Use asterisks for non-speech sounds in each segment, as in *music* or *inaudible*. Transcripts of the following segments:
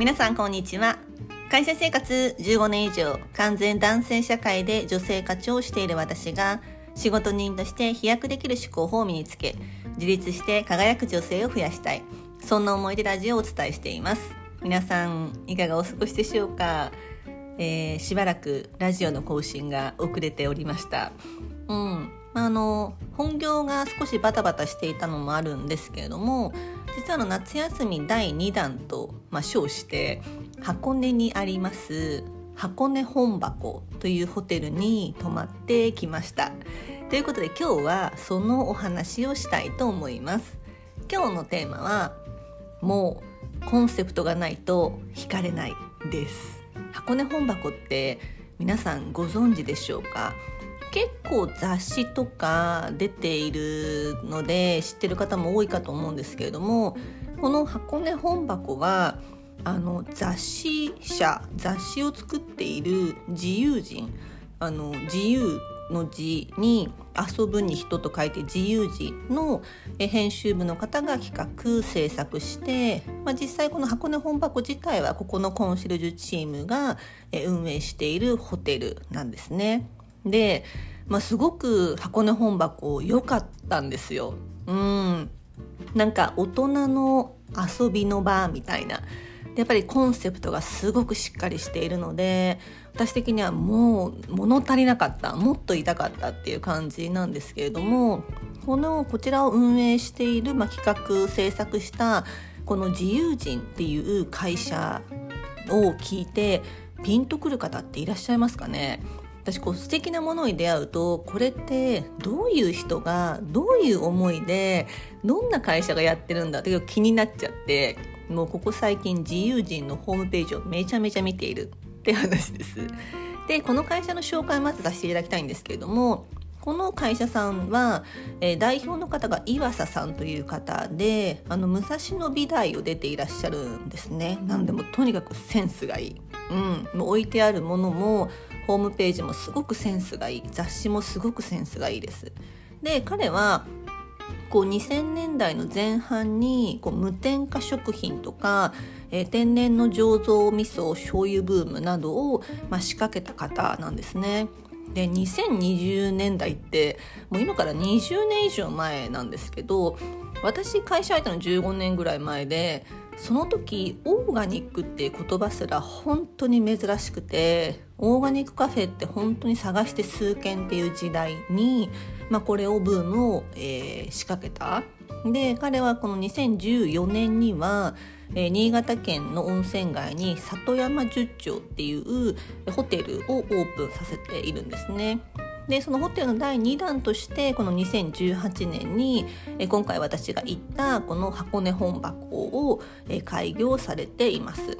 皆さんこんにちは。会社生活15年以上完全男性社会で女性課長をしている私が仕事人として飛躍できる思考法を身につけ自立して輝く女性を増やしたい。そんな思いでラジオをお伝えしています。皆さんいかがお過ごしでしょうか、えー、しばらくラジオの更新が遅れておりました。うん。あの本業が少しバタバタしていたのもあるんですけれども実はの夏休み第2弾と、まあ、称して箱根にあります箱根本箱というホテルに泊まってきました。ということで今日はそのお話をしたいと思います。今日のテーマはもうコンセプトがないと惹かれないです。箱根本箱って皆さんご存知でしょうか？結構雑誌とか出ているので知ってる方も多いかと思うんですけれどもこの箱根本箱はあの雑誌社雑誌を作っている自由人あの自由の字に遊ぶに人と書いて自由字の編集部の方が企画制作して、まあ、実際この箱根本箱自体はここのコンシェルジュチームが運営しているホテルなんですね。で、まあ、すごく箱根本箱良かったんですよ。うん。なんか大人の遊びの場みたいな。やっぱりコンセプトがすごくしっかりしているので私的にはもう物足りなかったもっといたかったっていう感じなんですけれどもこのこちらを運営している、まあ、企画制作したこの自由人っていう会社を聞いてピンとくる方っていらっしゃいますかね？私こう素敵なものに出会うとこれってどういう人がどういう思いでどんな会社がやってるんだって気になっちゃってもうここ最近自由人のホームページをめちゃめちゃ見ているって話です。でこの会社の紹介まずさせていただきたいんですけれどもこの会社さんは、えー、代表の方が岩佐さんという方であの武蔵野美大を出ていらっしゃるんですね。なんでもとにかくセンスがいい、うん、もう置いてあるものもホームページもすごくセンスがいい雑誌もすごくセンスがいいですで彼はこう2000年代の前半にこう無添加食品とか、えー、天然の醸造味噌醤油ブームなどを、まあ、仕掛けた方なんですね。で2020年代ってもう今から20年以上前なんですけど私会社入ったの15年ぐらい前でその時オーガニックっていう言葉すら本当に珍しくてオーガニックカフェって本当に探して数軒っていう時代に、まあ、これをブームを、えー、仕掛けた。で彼はこの2014年には、えー、新潟県の温泉街に里山十丁っていうホテルをオープンさせているんですね。でそのホテルの第2弾としてこの2018年に今回私が行ったこの箱根本箱を開業されています。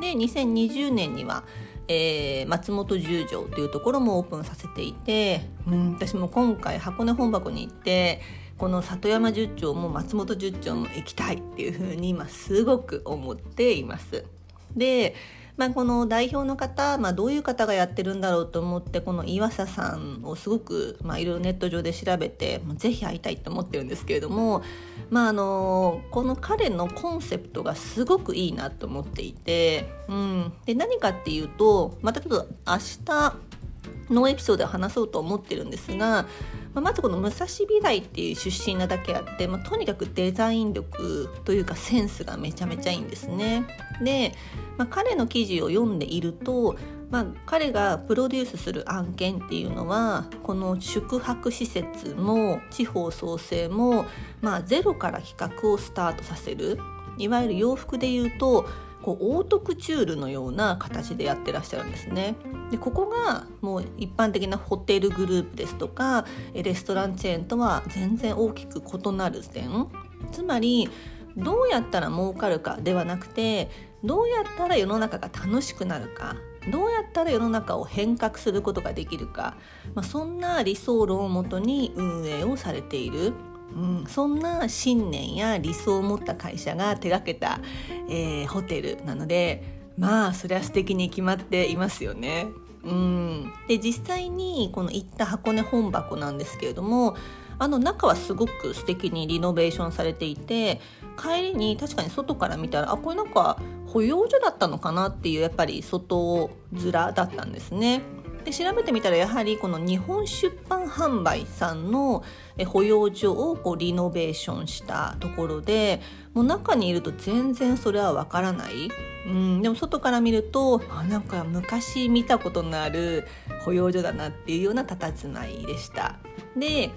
で2020年にはえー、松本十条というところもオープンさせていて、うん、私も今回箱根本箱に行ってこの里山十丁も松本十丁も行きたいっていうふうに今すごく思っています。でまあ、この代表の方、まあ、どういう方がやってるんだろうと思ってこの岩佐さんをすごく、まあ、いろいろネット上で調べて、まあ、ぜひ会いたいと思ってるんですけれども、まあ、あのこの彼のコンセプトがすごくいいなと思っていて、うん、で何かっていうとまたちょっと明日のエピソードで話そうと思ってるんですがまあ、まずこの武蔵美大っていう出身なだけあって、まあ、とにかくデザイン力というかセンスがめちゃめちゃいいんですね。で、まあ、彼の記事を読んでいると、まあ、彼がプロデュースする案件っていうのはこの宿泊施設も地方創生も、まあ、ゼロから企画をスタートさせるいわゆる洋服で言うとこうオートクチュールのような形でやってらっしゃるんですね。でここがもう一般的なホテルグループですとかレストランチェーンとは全然大きく異なる点つまりどうやったら儲かるかではなくてどうやったら世の中が楽しくなるかどうやったら世の中を変革することができるか、まあ、そんな理想論をもとに運営をされている。うん、そんな信念や理想を持った会社が手がけた、えー、ホテルなのでまあそれは素敵に決まっていますよね。うん、で実際にこの行った箱根本箱なんですけれどもあの中はすごく素敵にリノベーションされていて帰りに確かに外から見たらあこれなんか保養所だったのかなっていうやっぱり外面だったんですね。で調べてみたらやはりこの日本出版販売さんの保養所をこうリノベーションしたところでもう中にいると全然それはわからない、うん、でも外から見るとあなんか昔見たことのある保養所だなっていうような佇まいでした。で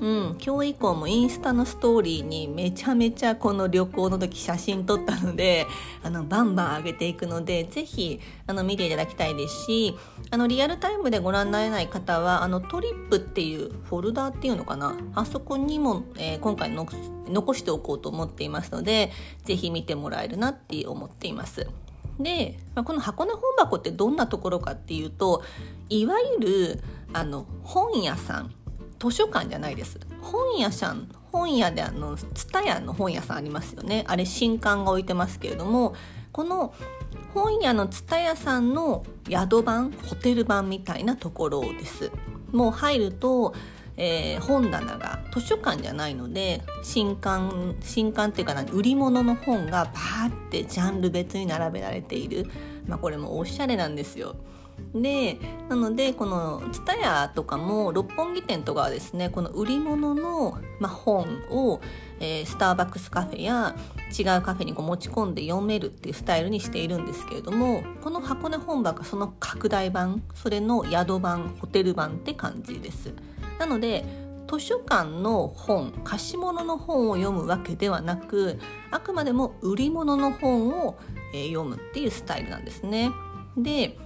うん、今日以降もインスタのストーリーにめちゃめちゃこの旅行の時写真撮ったので *laughs* あのバンバン上げていくのでぜひあの見ていただきたいですしあのリアルタイムでご覧になれない方はあのトリップっていうフォルダーっていうのかな？あそこにも、えー、今回の残しておこうと思っていますのでぜひ見てもらえるなって思っています。で、まあ、この箱根本箱ってどんなところかっていうといわゆるあの本屋さん図書館じゃないです。本屋さん本屋であの蔦屋の本屋さんありますよね。あれ新刊が置いてますけれどもこの本屋の蔦屋さんの宿版ホテル版みたいなところです。もう入ると、えー、本棚が図書館じゃないので新刊新刊っていうかな売り物の本がバーってジャンル別に並べられている。まあこれもおしゃれなんですよ。でなのでこの TSUTAYA とかも六本木店とかはですねこの売り物の、まあ、本を、えー、スターバックスカフェや違うカフェにこう持ち込んで読めるっていうスタイルにしているんですけれどもこの箱根本場がその拡大版それの宿版ホテル版って感じです。なので図書館の本貸し物の本を読むわけではなくあくまでも売り物の本を、えー、読むっていうスタイルなんですね。で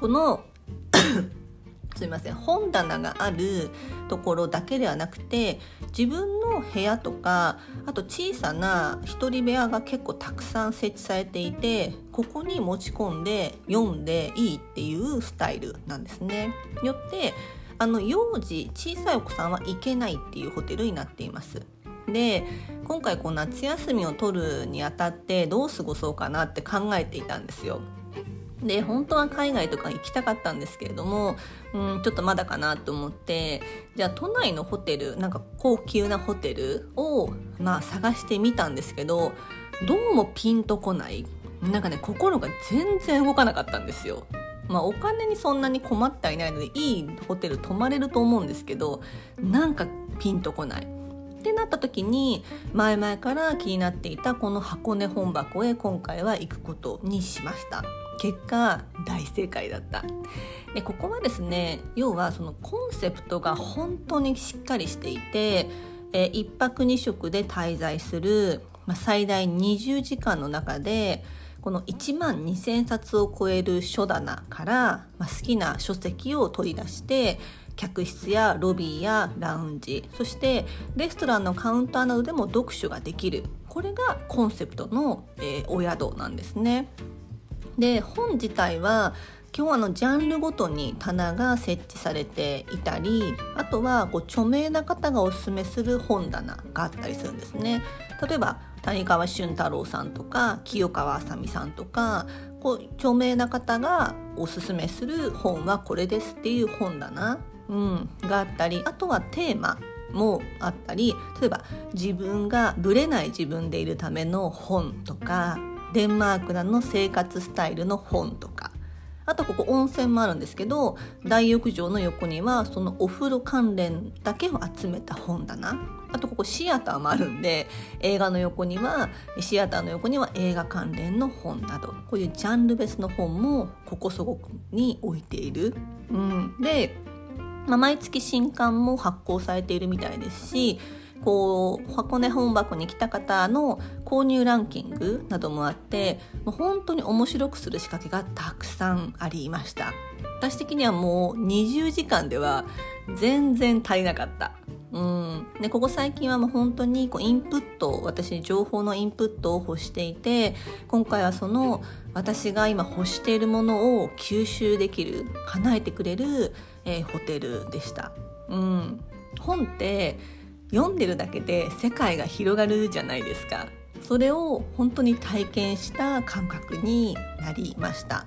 この *coughs* すいません本棚があるところだけではなくて自分の部屋とかあと小さな一人部屋が結構たくさん設置されていてここに持ち込んで読んでいいっていうスタイルなんですね。よってあの幼児小さいお子さんは行けないっていうホテルになっています。で今回こう夏休みを取るにあたってどう過ごそうかなって考えていたんですよ。で本当は海外とか行きたかったんですけれども、うん、ちょっとまだかなと思ってじゃあ都内のホテルなんか高級なホテルを、まあ、探してみたんですけどどうもピンとこないなんかね心が全然動かなかったんですよ。まあ、お金にそんなに困ってはいないのでいいホテル泊まれると思うんですけどなんかピンとこない。ってなった時に前々から気になっていたこの箱根本箱へ今回は行くことにしました。結果大正解だったでここはですね要はそのコンセプトが本当にしっかりしていて、えー、1泊2食で滞在する、まあ、最大20時間の中でこの1万2,000冊を超える書棚から、まあ、好きな書籍を取り出して客室やロビーやラウンジそしてレストランのカウンターなどでも読書ができるこれがコンセプトの、えー、お宿なんですね。で本自体は今日あのジャンルごとに棚が設置されていたりあとはこう著名な方がおすすめする本棚があったりするんですね。例えば谷川俊太郎さんとか清川あさみさんとかこう著名な方がおすすめする本はこれですっていう本棚、うん、があったりあとはテーマもあったり例えば自分がぶれない自分でいるための本とかデンマークの生活スタイルの本とかあとここ温泉もあるんですけど大浴場の横にはそのお風呂関連だけを集めた本棚あとここシアターもあるんで映画の横にはシアターの横には映画関連の本などこういうジャンル別の本もここそこに置いている。うん、で、まあ、毎月新刊も発行されているみたいですしこう箱根本箱に来た方の購入ランキングなどもあってもう本当に面白くする仕掛けがたくさんありました。私的にはもう20時間では全然足りなかった。うん。でここ最近はもう本当にこうインプット私情報のインプットを欲していて今回はその私が今欲しているものを吸収できる叶えてくれる、えー、ホテルでした。うん、本って読んでるだけで世界が広がるじゃないですか。それを本当に体験した感覚になりました。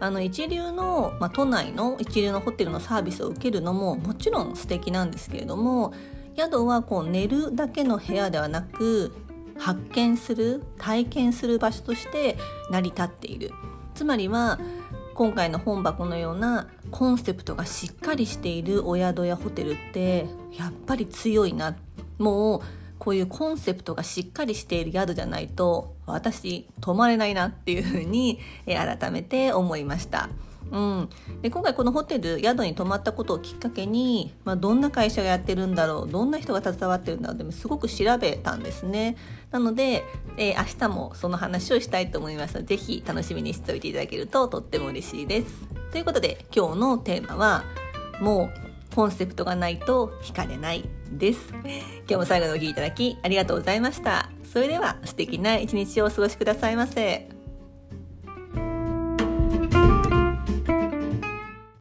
あの一流の、まあ、都内の一流のホテルのサービスを受けるのももちろん素敵なんですけれども宿はこう寝るだけの部屋ではなく発見する体験する場所として成り立っている。つまりは今回の本箱のようなコンセプトがしっかりしているお宿やホテルってやっぱり強いなもうこういうコンセプトがしっかりしている宿じゃないと私泊まれないなっていうふうに改めて思いました。うん、で今回このホテル宿に泊まったことをきっかけに、まあ、どんな会社がやってるんだろうどんな人が携わってるんだろうってすごく調べたんですね。なので、えー、明日もその話をしたいと思いますのでぜひ楽しみにしておいていただけるととっても嬉しいです。ということで今日のテーマはもうコンセプトがないと惹かれないです。今日も最後のお聴きいただきありがとうございました。それでは素敵な一日をお過ごしくださいませ。